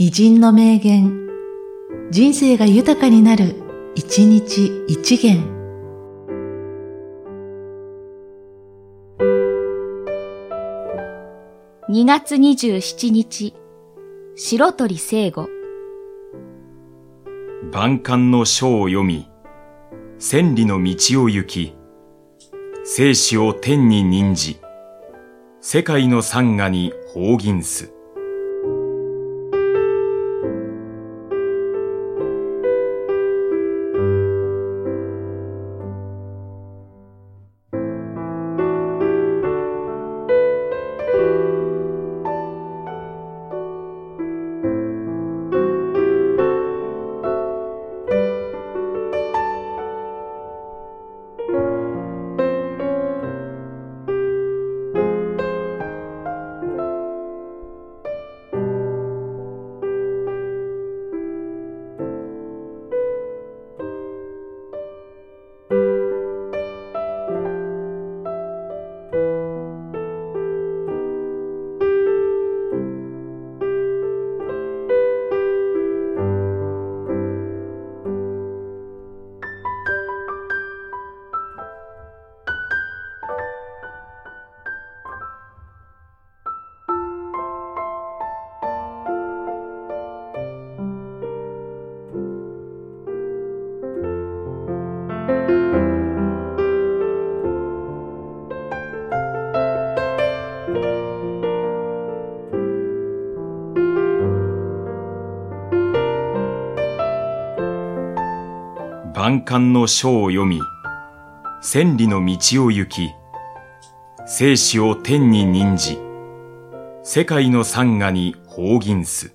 偉人の名言、人生が豊かになる、一日一元。2月27日、白鳥聖語。万感の書を読み、千里の道を行き、生死を天に任じ、世界の山河に放銀す。万感の書を読み、千里の道を行き、生死を天に任じ、世界の山河に放銀す。